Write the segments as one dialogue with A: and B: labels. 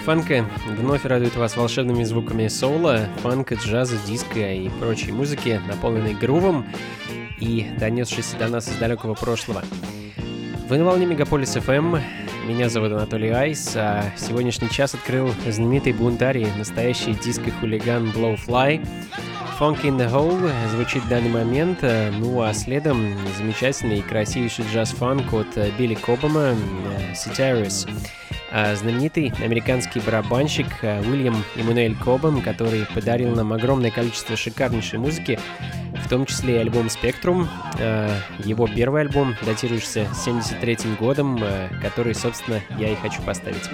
A: Фанка вновь радует вас волшебными звуками соло, фанка, джаза, диска и прочей музыки, наполненной грувом и донесшейся до нас из далекого прошлого. Вы на волне Мегаполис FM, меня зовут Анатолий Айс, а сегодняшний час открыл знаменитый бунтарий, настоящий диско-хулиган Blowfly. Funk in the Hole звучит в данный момент, ну а следом замечательный и красивейший джаз-фанк от Билли Кобама, Ситарис. Uh, знаменитый американский барабанщик э, Уильям Эммануэль Кобам, который подарил нам огромное количество шикарнейшей музыки, в том числе альбом «Спектрум». Э, его первый альбом, датирующийся 73 годом, э, который, собственно, я и хочу поставить.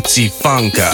A: Funky Funka.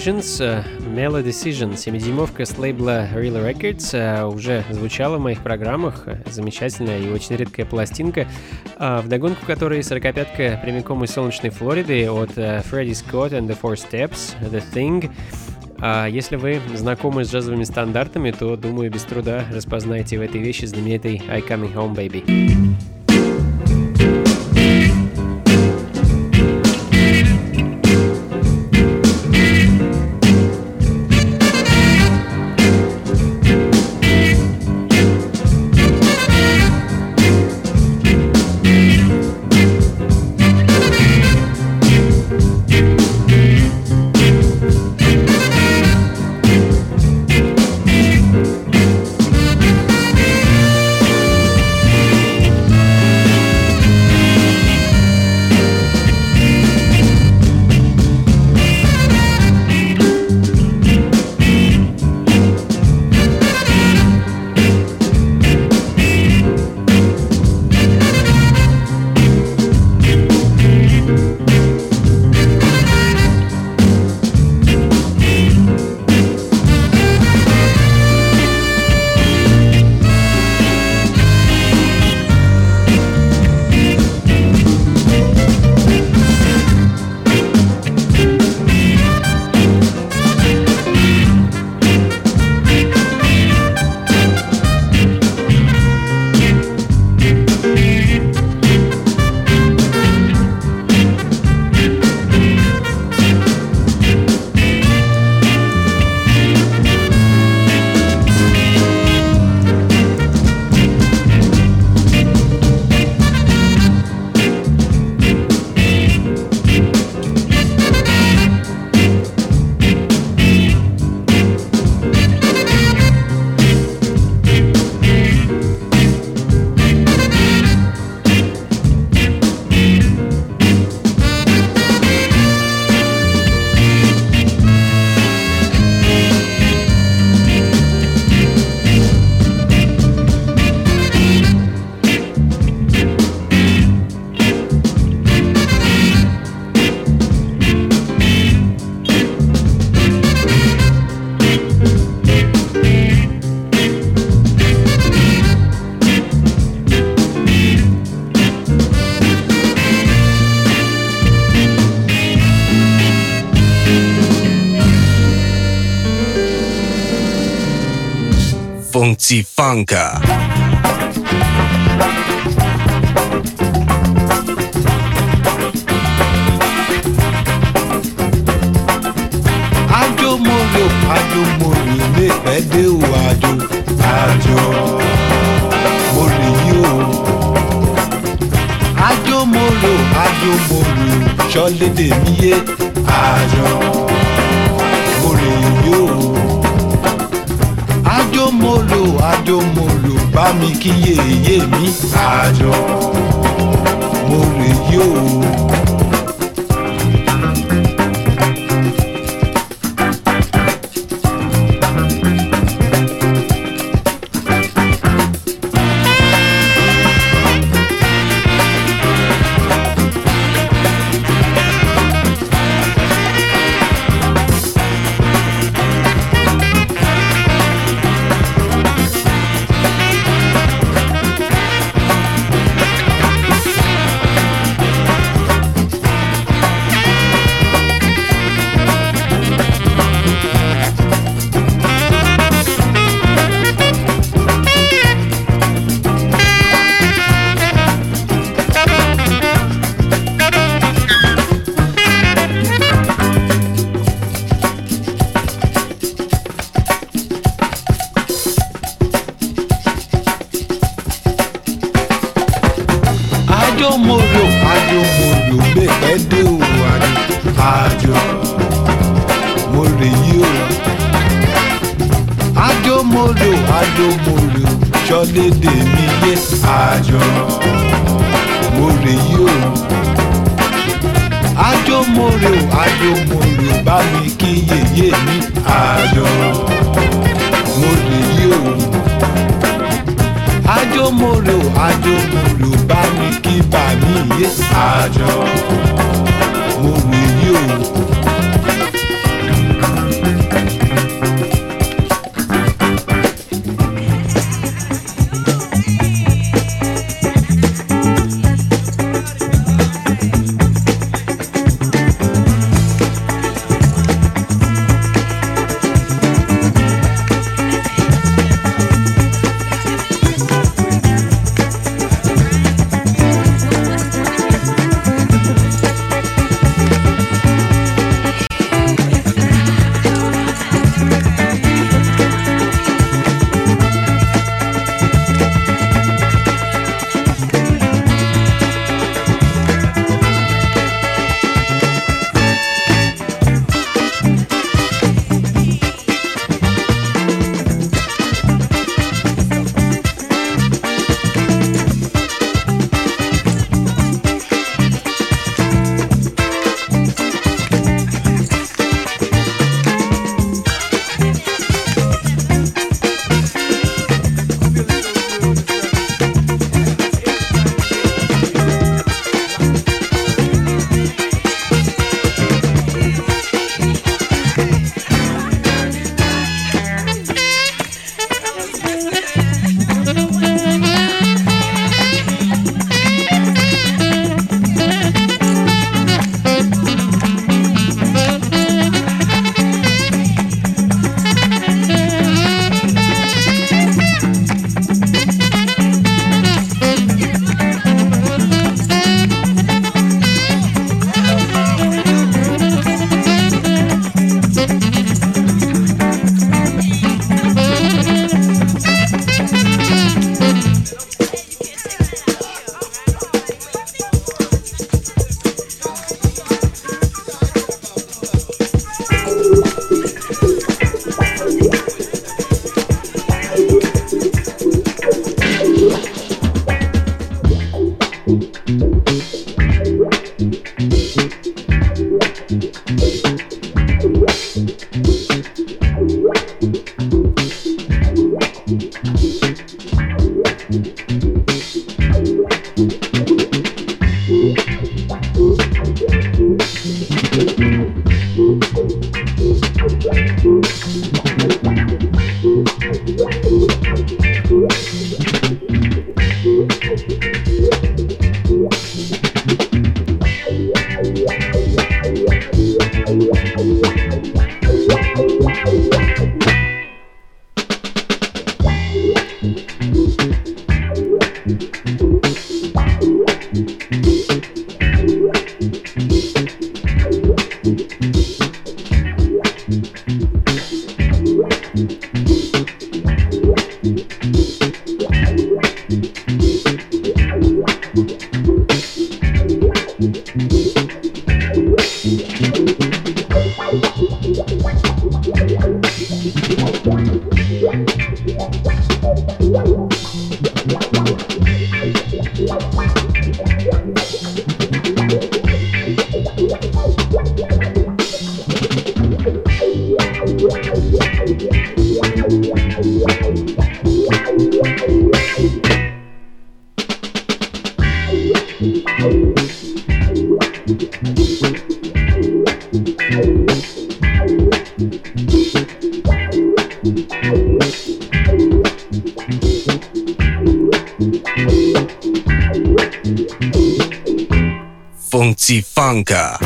A: Decisions. Э, Melody Decision, 7-дюймовка с лейбла Real Records, э, уже звучала в моих программах. Замечательная и очень редкая пластинка, в догонку которой 45-ка прямиком из солнечной Флориды от Freddie Scott and the Four Steps, The Thing. А если вы знакомы с джазовыми стандартами, то, думаю, без труда распознаете в этой вещи знаменитый I Coming Home Baby.
B: Funka.
C: àjò mo lò àjò mo lè pẹ́ dé o àjò àjò mo lè yí o. àjò mo lò àjò mo lò sọ́lédè mi yé àjò àjòmọ̀lò àjòmọ̀lò bá mi kí yèyé mi. àjò mo. mòrè o ayọ̀ mòrè o bá mi kí yèyé mi ayọ̀ mòrè yí o. ayọ̀ mòrè o ayọ̀ mòrè o bá mi kí bàmí yé ayọ̀ mòrè yí o.
B: Funka.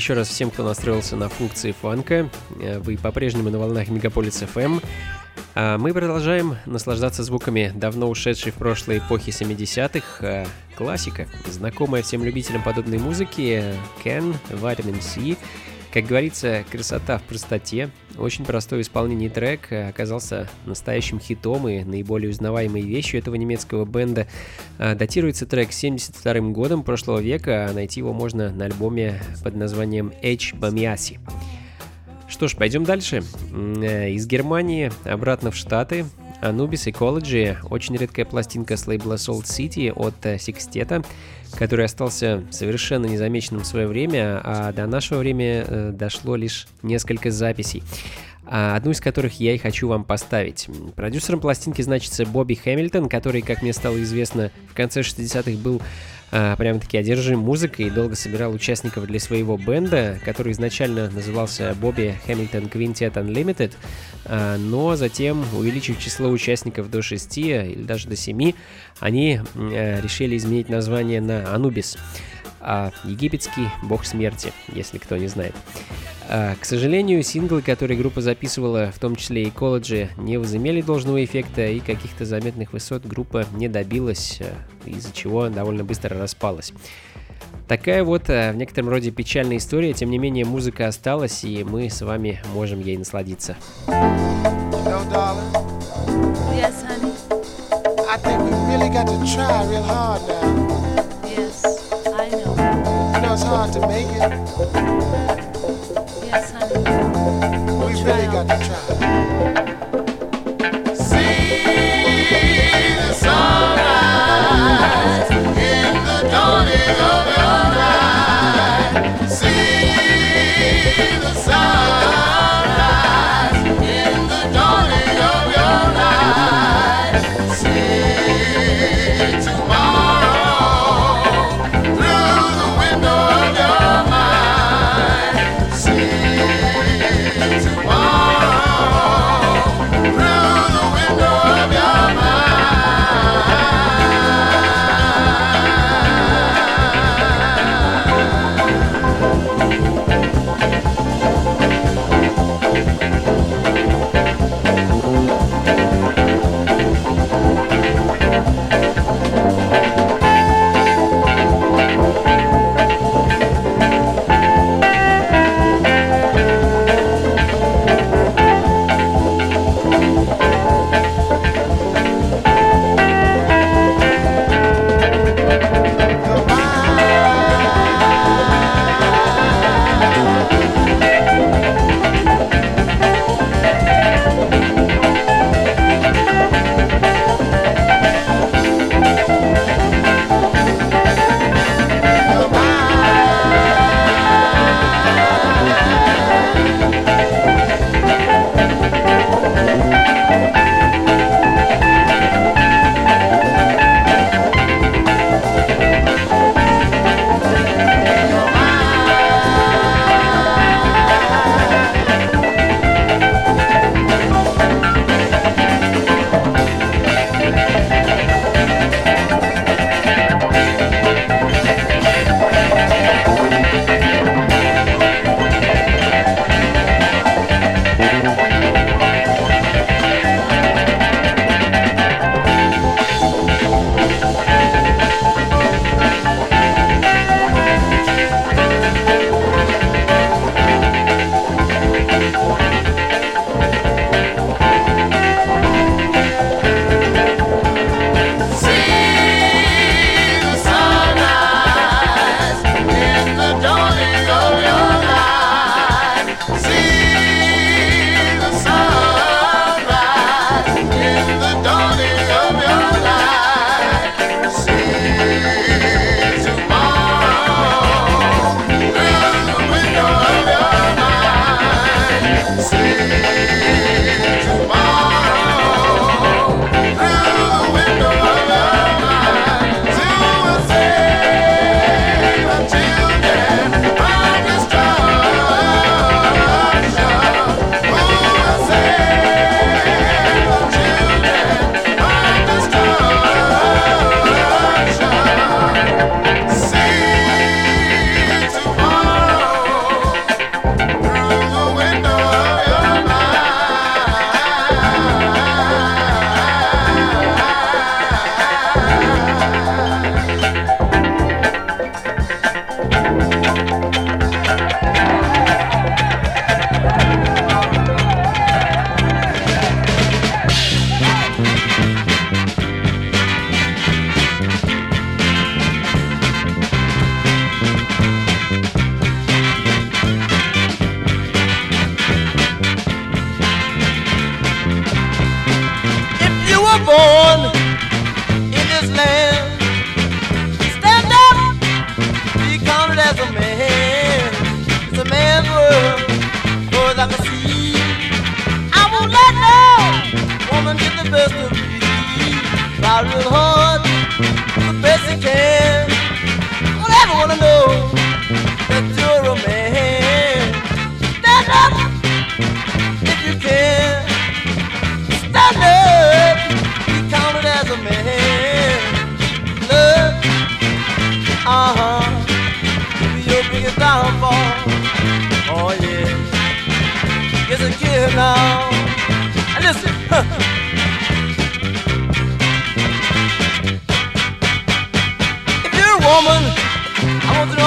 A: Еще раз всем, кто настроился на функции фанка. Э, вы по-прежнему на волнах Мегаполис FM. А мы продолжаем наслаждаться звуками давно ушедшей в прошлой эпохи 70-х. Э, классика, знакомая всем любителям подобной музыки, Ken, Vitamin C, как говорится, красота в простоте. Очень простой исполнение трек оказался настоящим хитом и наиболее узнаваемой вещью этого немецкого бенда. А, датируется трек 72 годом прошлого века, а найти его можно на альбоме под названием H. Bamiasi. Что ж, пойдем дальше. Э, из Германии обратно в Штаты. Anubis Ecology, очень редкая пластинка с лейбла Salt City от э, Секстета который остался совершенно незамеченным в свое время, а до нашего времени э, дошло лишь несколько записей а одну из которых я и хочу вам поставить. Продюсером пластинки значится Бобби Хэмилтон, который, как мне стало известно, в конце 60-х был а, прям-таки одержим музыкой и долго собирал участников для своего бенда, который изначально назывался Бобби Хэмилтон Quintet Unlimited, а, но затем, увеличив число участников до 6 или даже до 7, они а, решили изменить название на Анубис а египетский бог смерти, если кто не знает. А, к сожалению, синглы, которые группа записывала, в том числе и колледжи, не возымели должного эффекта, и каких-то заметных высот группа не добилась, а, из-за чего довольно быстро распалась. Такая вот а, в некотором роде печальная история, тем не менее музыка осталась, и мы с вами можем ей насладиться.
D: now. know Yes, honey. We really got to try.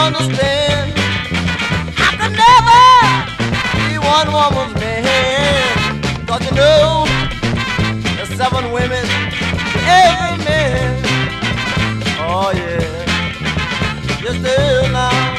E: Understand. I could never be one woman's man. Cause you know, there's seven women to every man. Oh yeah, yes there now.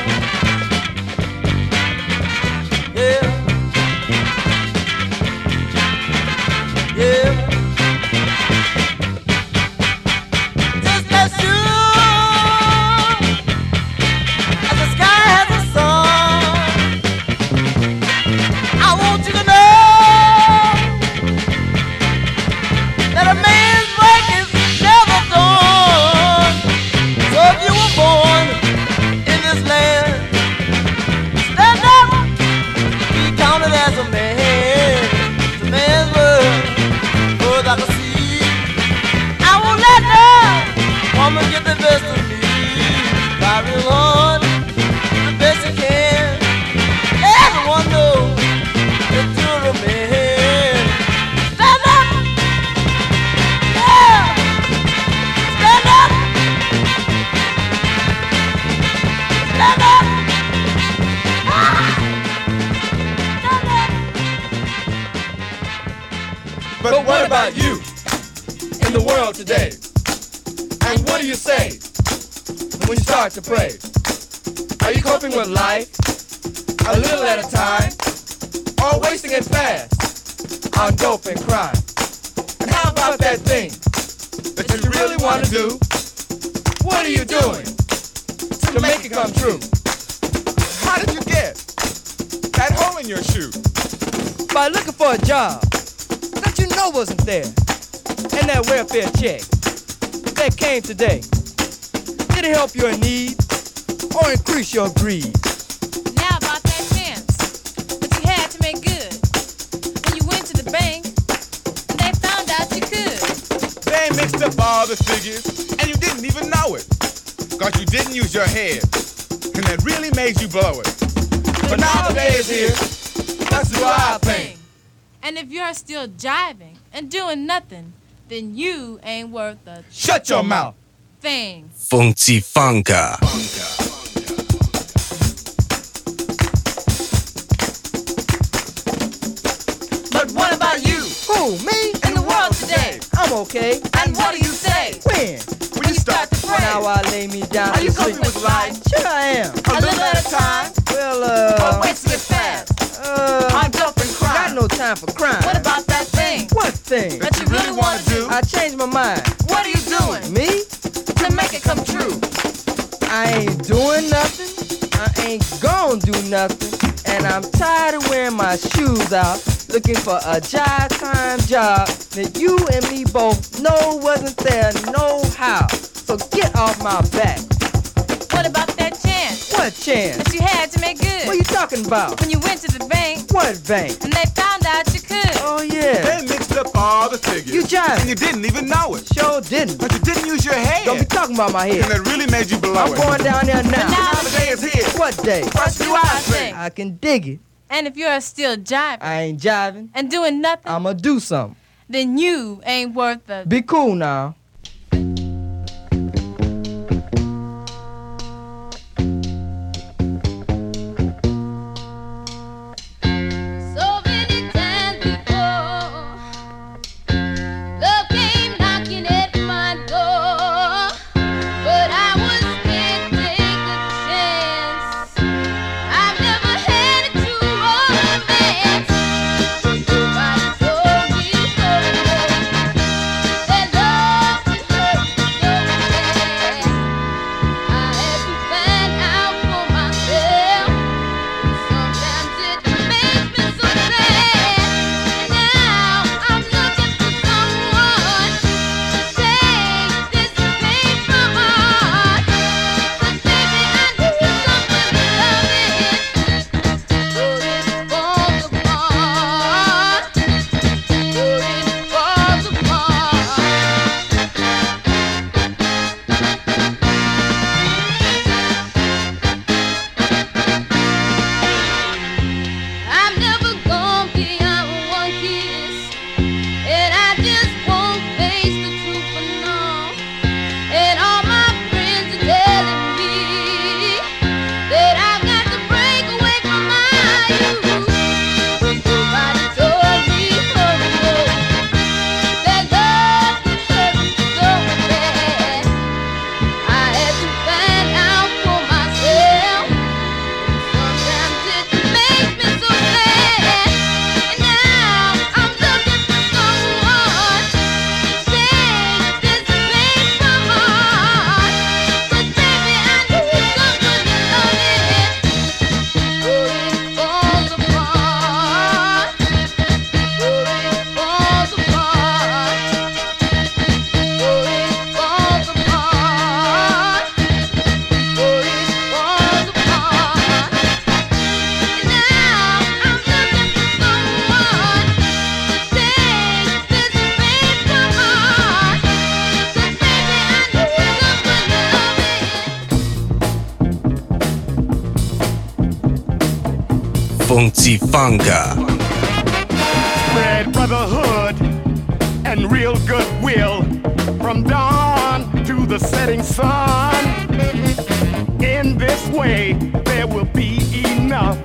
E: That
F: welfare check that came today. Did it help your need or increase your greed?
G: Now about that chance that you had to make good. When you went to the bank, and they found out you could.
H: They mixed up all the figures, and you didn't even know it. Cause you didn't use your head, and that really made you blow it.
F: But now the day is here. That's the wild thing.
G: And if you're still jiving and doing nothing, then you ain't worth a
F: Shut your mouth.
G: thing.
B: Funky Funka.
F: But what about you? Who, me?
G: In the world today.
F: I'm okay.
G: And what do you say?
F: When?
H: When you start to pray,
F: Now I lay me down
H: are you
F: to sleep.
H: coping with life
F: Sure I am.
H: a little at a time?
F: Well,
H: Or
F: uh,
H: wasting it fast
F: uh,
H: on dope and
F: got
H: crime?
F: no time for crime.
G: What about that thing that you really want to do?
F: I changed my mind.
G: What are you doing
F: Me?
G: to make it come true?
F: I ain't doing nothing. I ain't gonna do nothing. And I'm tired of wearing my shoes out, looking for a job time job that you and me both know wasn't there no how. So get off my back.
G: What about that chance
F: What chance?
G: that you had to make good?
F: What you talking about?
G: When you went to the bank
F: What bank?
G: and they found out you could.
F: Oh yeah.
H: They mixed up all the figures,
F: You jiving.
H: and you didn't even know it.
F: Sure didn't.
H: But you didn't use your head,
F: Don't be talking about my head.
H: and that really made you blow
F: I'm
H: it.
F: going down there now.
G: now
H: now the day is here.
F: What day?
G: Let's do our thing.
F: I can dig it.
G: And if you're still jiving
F: I ain't jiving.
G: and doing nothing,
F: I'ma do something.
G: then you ain't worth a
F: Be cool now.
B: Funky Funka.
I: Spread brotherhood and real goodwill from dawn to the setting sun. In this way, there will be enough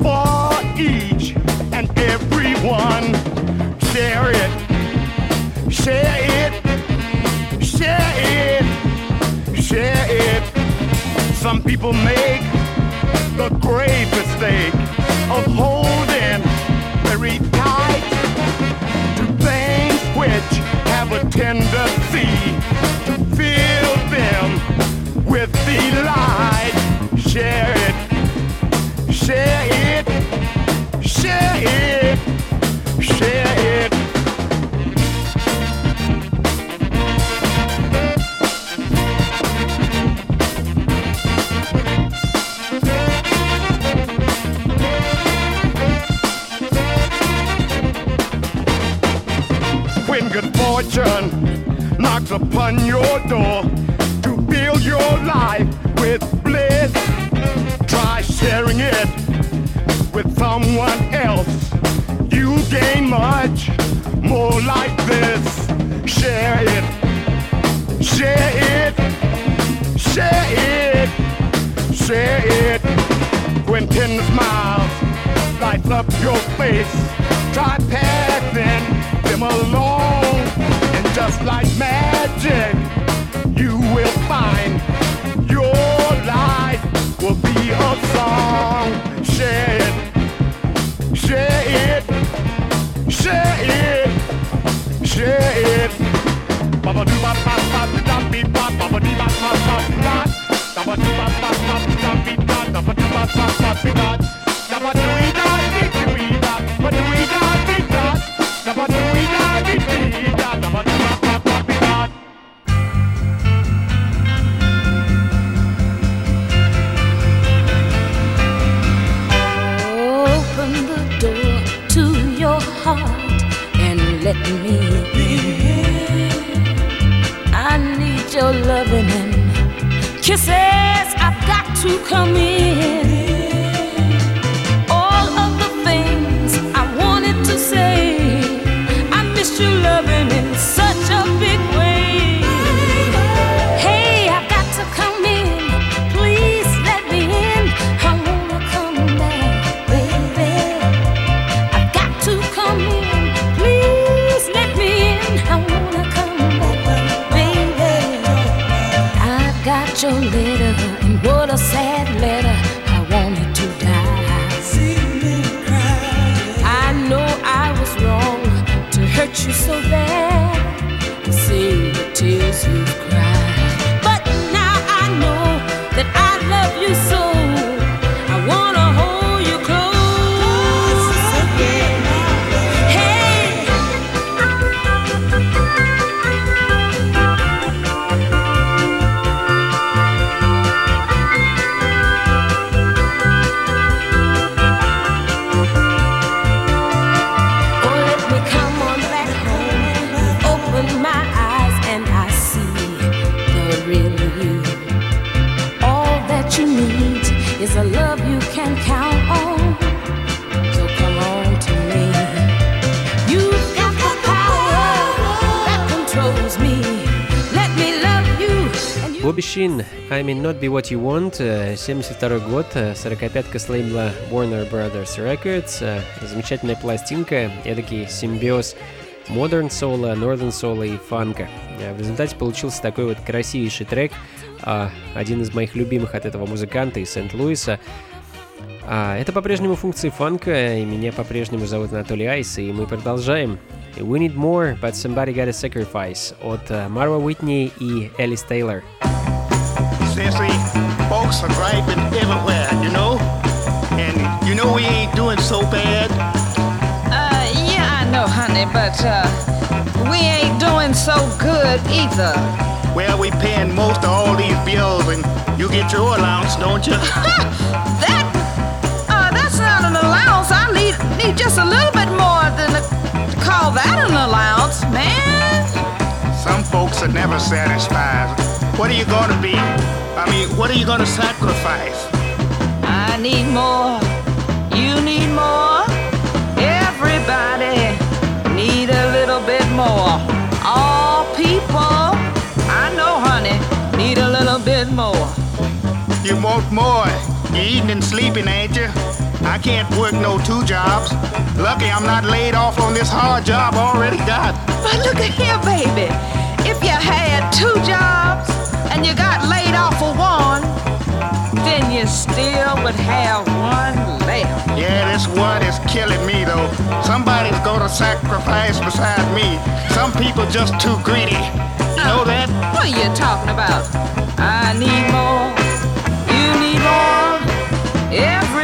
I: for each and everyone. Share it, share it, share it, share it. Some people make the grave mistake of holding very tight to things which have a tendency to fill them with delight. Share it, share it, share it, share it. Your door to fill your life with bliss. Try sharing it with someone else. You gain much more like this. Share it, share it, share it, share it. When tender smiles lights up your face, try passing them along. And just like magic, Baba
A: Шин, I May Not Be What You Want, э, 72 год, э, 45-ка с лейбла Warner Brothers Records, э, замечательная пластинка, эдакий симбиоз Modern Soul, Northern Soul и фанка. Э, В результате получился такой вот красивейший трек, один из моих любимых от этого музыканта из Сент-Луиса. А, это по-прежнему функции фанка, и меня по-прежнему зовут Анатолий Айс, и мы продолжаем. We Need More, But Somebody Gotta Sacrifice от э, Марва Уитни и Элис Тейлор.
J: Seriously, folks are griping everywhere, you know? And you know we ain't doing so bad.
K: Uh, yeah, I know, honey, but uh, we ain't doing so good either.
J: Well, we paying most of all these bills, and you get your allowance, don't you?
K: That, uh, that's not an allowance. I need need just a little bit more than a, to call that an allowance, man.
J: Some folks are never satisfied. What are you gonna be? I mean, what are you gonna sacrifice?
K: I need more. You need more. Everybody need a little bit more. All people, I know, honey, need a little bit more.
J: You want more. You eating and sleeping, ain't you? I can't work no two jobs. Lucky I'm not laid off on this hard job I already got.
K: But look at here, baby. If you had two jobs and you got laid off for one, then you still would have one left.
J: Yeah, this one is killing me though. Somebody's gonna sacrifice beside me. Some people just too greedy. You know that?
K: What are you talking about? I need more. You need more. Everybody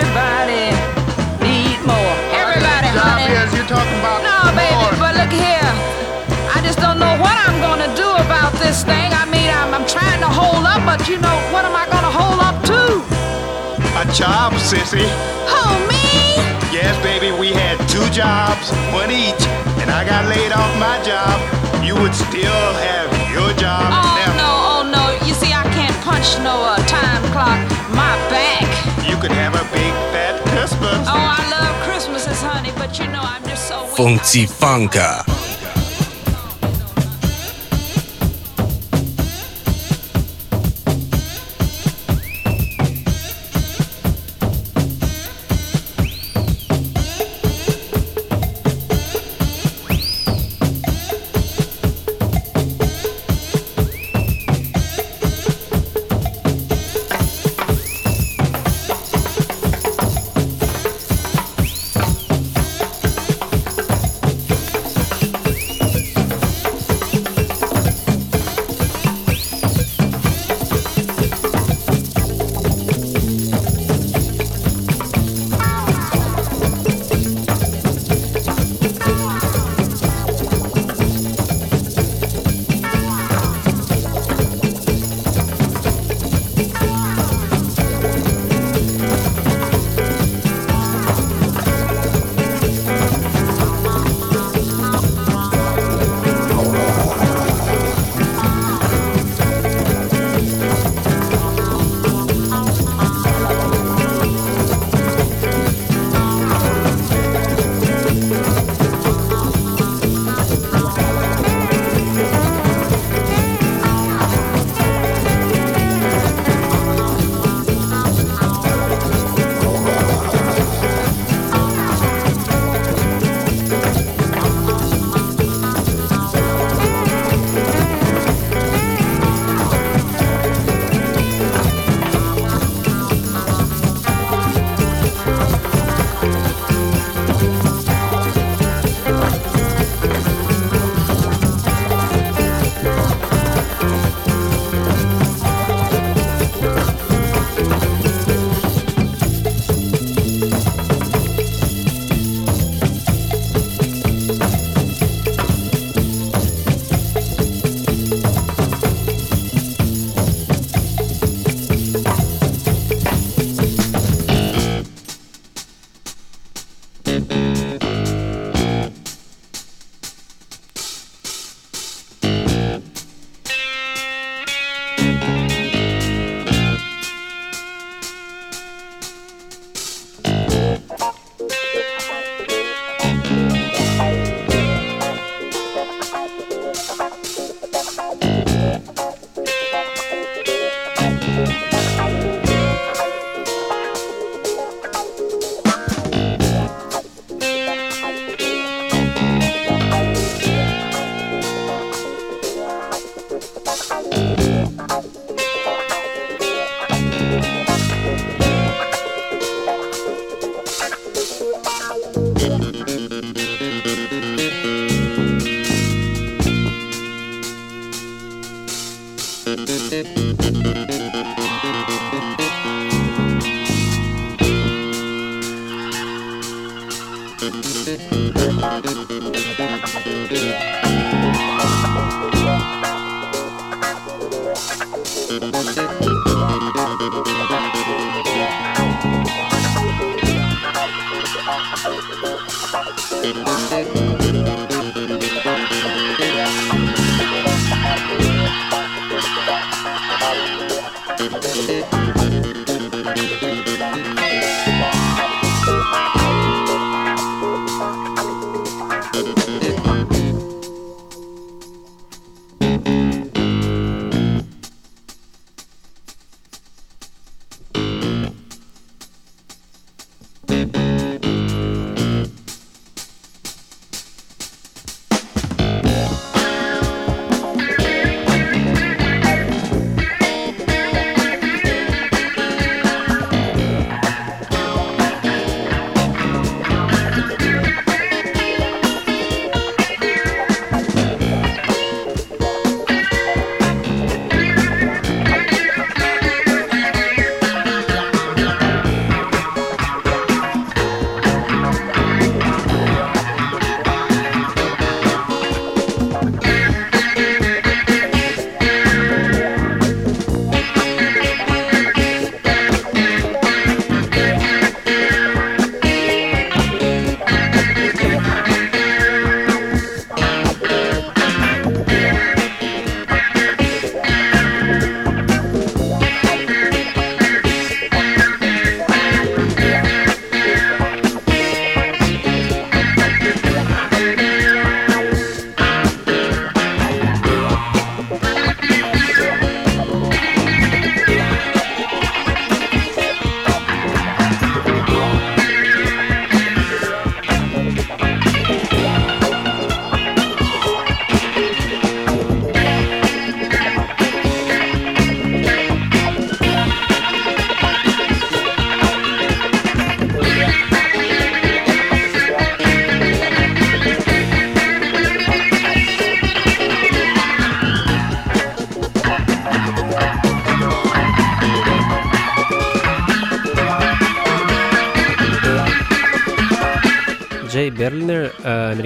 J: A job, sissy.
K: Who, me?
J: Yes, baby, we had two jobs, one each, and I got laid off my job. You would still have your job.
K: Oh,
J: Now,
K: no, oh, no. You see, I can't punch no uh, time clock. My back.
J: You could have a big fat Christmas.
K: Oh, I love Christmases, honey, but you know, I'm just so weak.
B: Funky Funka.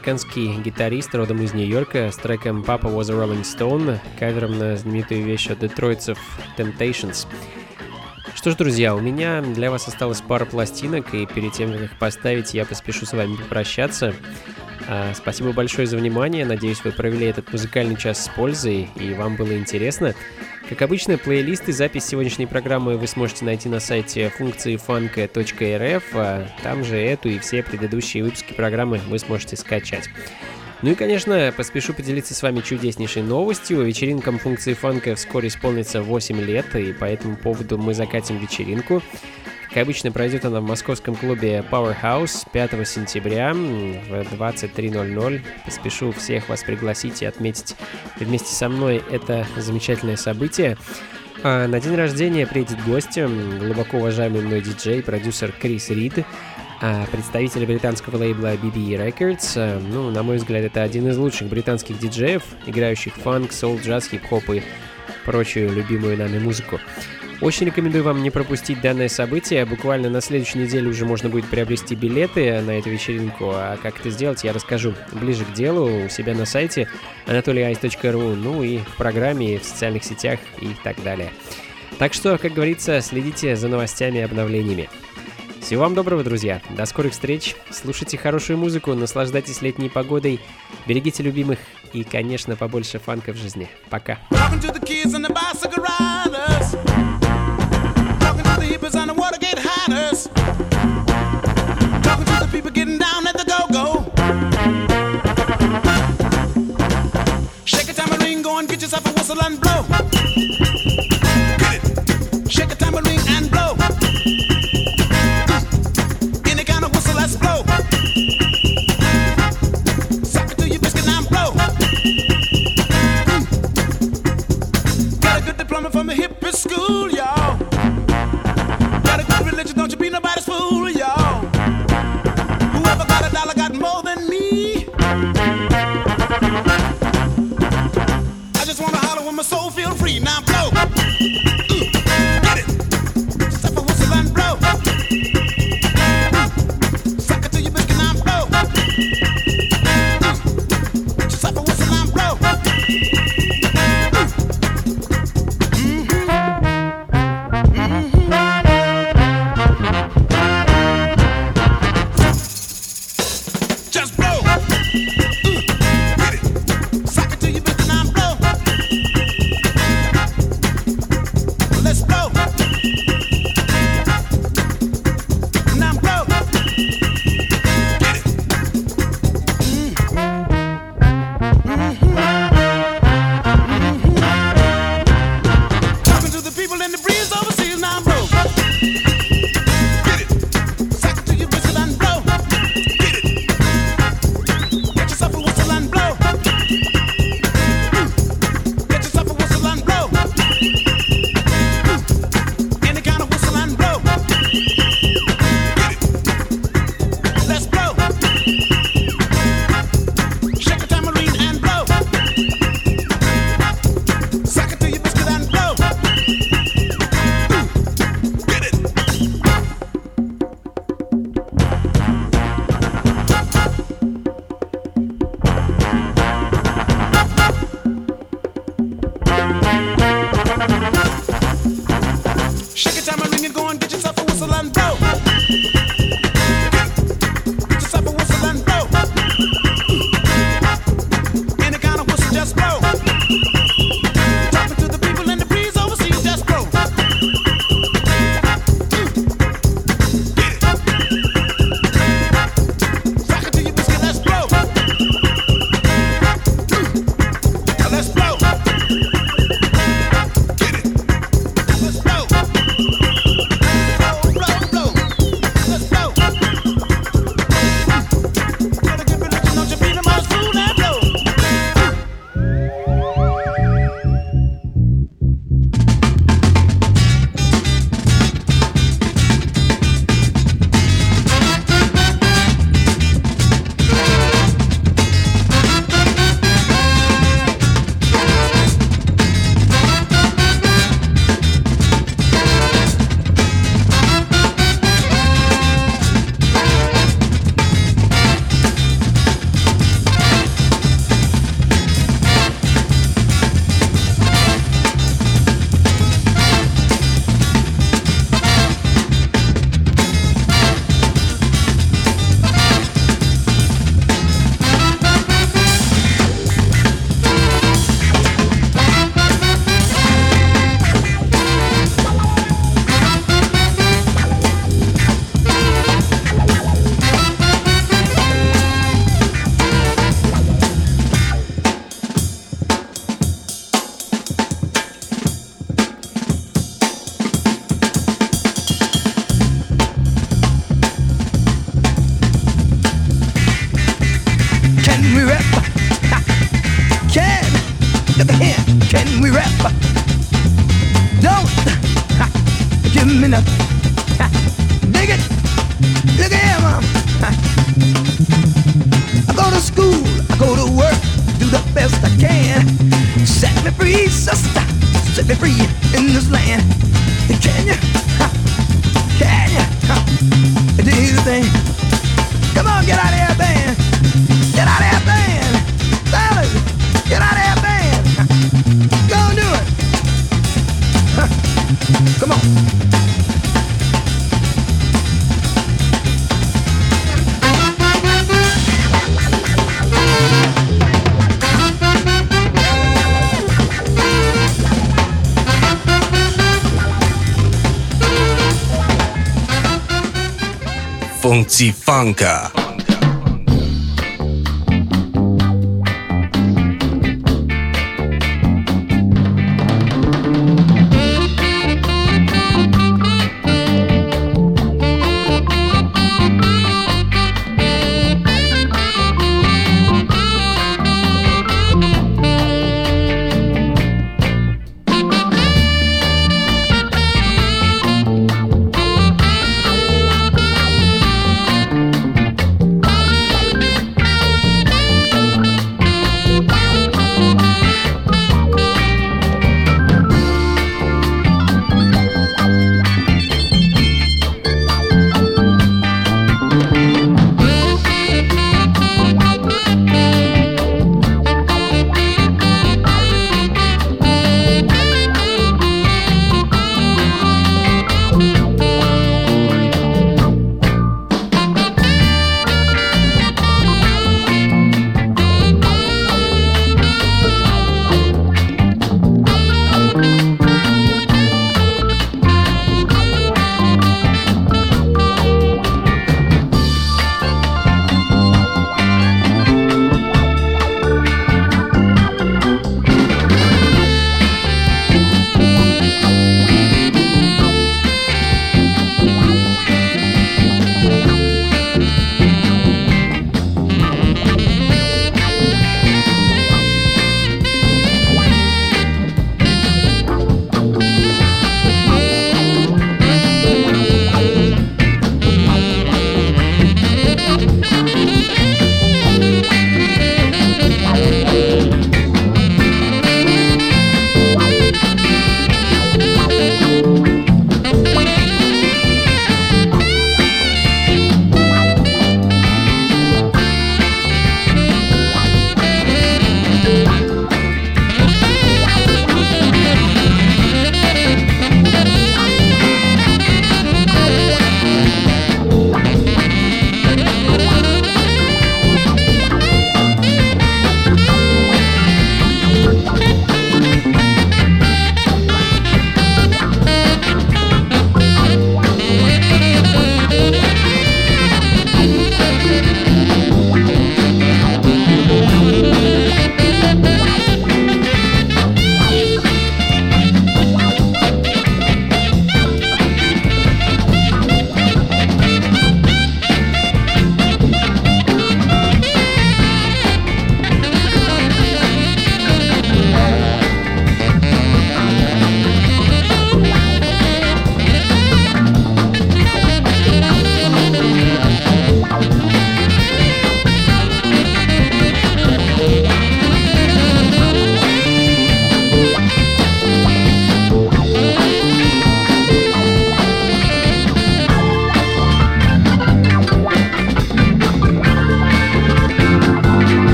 A: Американский гитарист, родом из Нью-Йорка, с треком «Papa was a Rolling Stone», кавером на знаменитую вещь от Detroit's Temptations. Что ж, друзья, у меня для вас осталось пара пластинок, и перед тем, как их поставить, я поспешу с вами попрощаться. А, спасибо большое за внимание, надеюсь, вы провели этот музыкальный час с пользой, и вам было интересно. Как обычно, плейлисты, запись сегодняшней программы вы сможете найти на сайте функции funk.rf, а там же эту и все предыдущие выпуски программы вы сможете скачать. Ну и, конечно, поспешу поделиться с вами чудеснейшей новостью. Вечеринкам функции фанка вскоре исполнится 8 лет, и по этому поводу мы закатим вечеринку. Как обычно, пройдет она в московском клубе Powerhouse 5 сентября в 23.00. Поспешу всех вас пригласить и отметить вместе со мной это замечательное событие. А на день рождения приедет гость, глубоко уважаемый мной диджей, продюсер Крис Рид, а представитель британского лейбла BBE Records. А, ну, на мой взгляд, это один из лучших британских диджеев, играющих фанк, соул, джаз, хип-хоп и прочую любимую нами музыку. Очень рекомендую вам не пропустить данное событие. Буквально на следующей неделе уже можно будет приобрести билеты на эту вечеринку. А как это сделать, я расскажу ближе к делу у себя на сайте anatolyice.ru, ну и в программе, в социальных сетях и так далее. Так что, как говорится, следите за новостями и обновлениями. Всего вам доброго, друзья. До скорых встреч. Слушайте хорошую музыку, наслаждайтесь летней погодой, берегите любимых и, конечно, побольше фанка в жизни. Пока. get yourself a whistle and blow. Get it. Shake a tambourine and blow.